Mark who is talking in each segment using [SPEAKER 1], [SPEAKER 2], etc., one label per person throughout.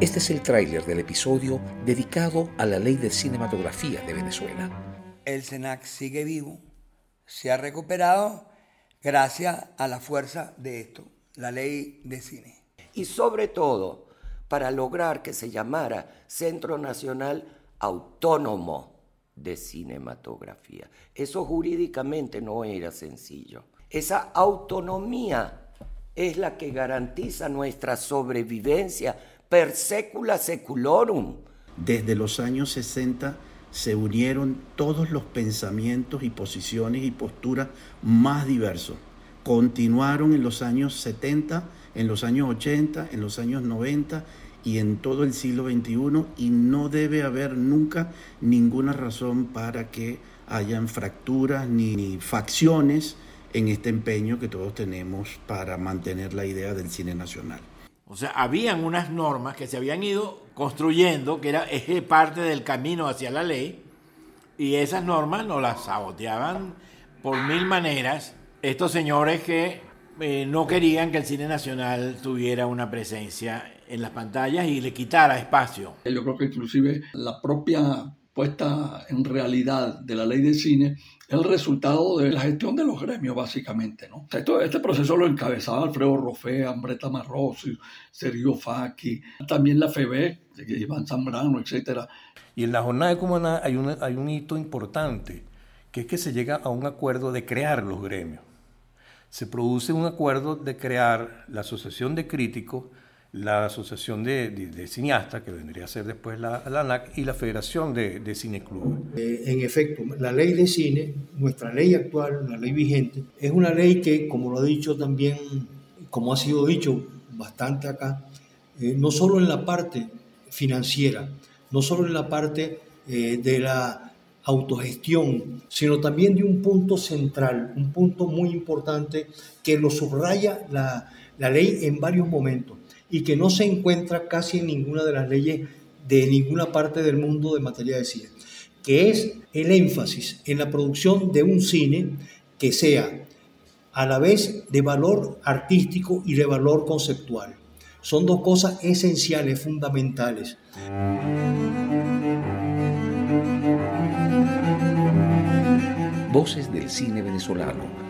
[SPEAKER 1] Este es el tráiler del episodio dedicado a la ley de cinematografía de Venezuela.
[SPEAKER 2] El SENAC sigue vivo, se ha recuperado gracias a la fuerza de esto, la ley de cine.
[SPEAKER 3] Y sobre todo, para lograr que se llamara Centro Nacional Autónomo de Cinematografía. Eso jurídicamente no era sencillo. Esa autonomía es la que garantiza nuestra sobrevivencia per secula seculorum.
[SPEAKER 4] Desde los años 60 se unieron todos los pensamientos y posiciones y posturas más diversos. Continuaron en los años 70, en los años 80, en los años 90 y en todo el siglo XXI y no debe haber nunca ninguna razón para que hayan fracturas ni, ni facciones en este empeño que todos tenemos para mantener la idea del cine nacional.
[SPEAKER 5] O sea, habían unas normas que se habían ido construyendo, que era parte del camino hacia la ley, y esas normas nos las saboteaban por mil maneras estos señores que eh, no querían que el cine nacional tuviera una presencia en las pantallas y le quitara espacio.
[SPEAKER 6] Yo creo que inclusive la propia puesta en realidad de la ley de cine el resultado de la gestión de los gremios, básicamente. ¿no? este proceso lo encabezaba Alfredo Rofé, Ambreta Marrosi, Sergio Faki, también la FEB, Iván Zambrano, etc.
[SPEAKER 7] Y en la jornada de Cumaná hay, hay un hito importante, que es que se llega a un acuerdo de crear los gremios. Se produce un acuerdo de crear la Asociación de Críticos, la Asociación de, Cineastas, que vendría a ser después la, la ANAC, y la Federación de, de Cine Club.
[SPEAKER 8] Eh, en efecto, la ley de cine, nuestra ley actual, la ley vigente, es una ley que, como lo ha dicho también, como ha sido dicho bastante acá, eh, no solo en la parte financiera, no solo en la parte eh, de la autogestión, sino también de un punto central, un punto muy importante que lo subraya la, la ley en varios momentos y que no se encuentra casi en ninguna de las leyes de ninguna parte del mundo de materia de cine, que es el énfasis en la producción de un cine que sea a la vez de valor artístico y de valor conceptual. Son dos cosas esenciales, fundamentales.
[SPEAKER 1] Voces del cine venezolano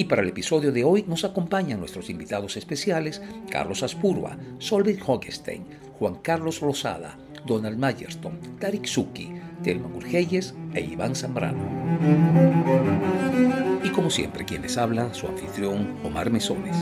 [SPEAKER 1] Y para el episodio de hoy nos acompañan nuestros invitados especiales Carlos Aspurua, Solveig Hogestein, Juan Carlos Rosada, Donald Mayerston, Tarik Suki, Telma Murgeyes e Iván Zambrano. Y como siempre, quienes hablan, su anfitrión Omar Mesones.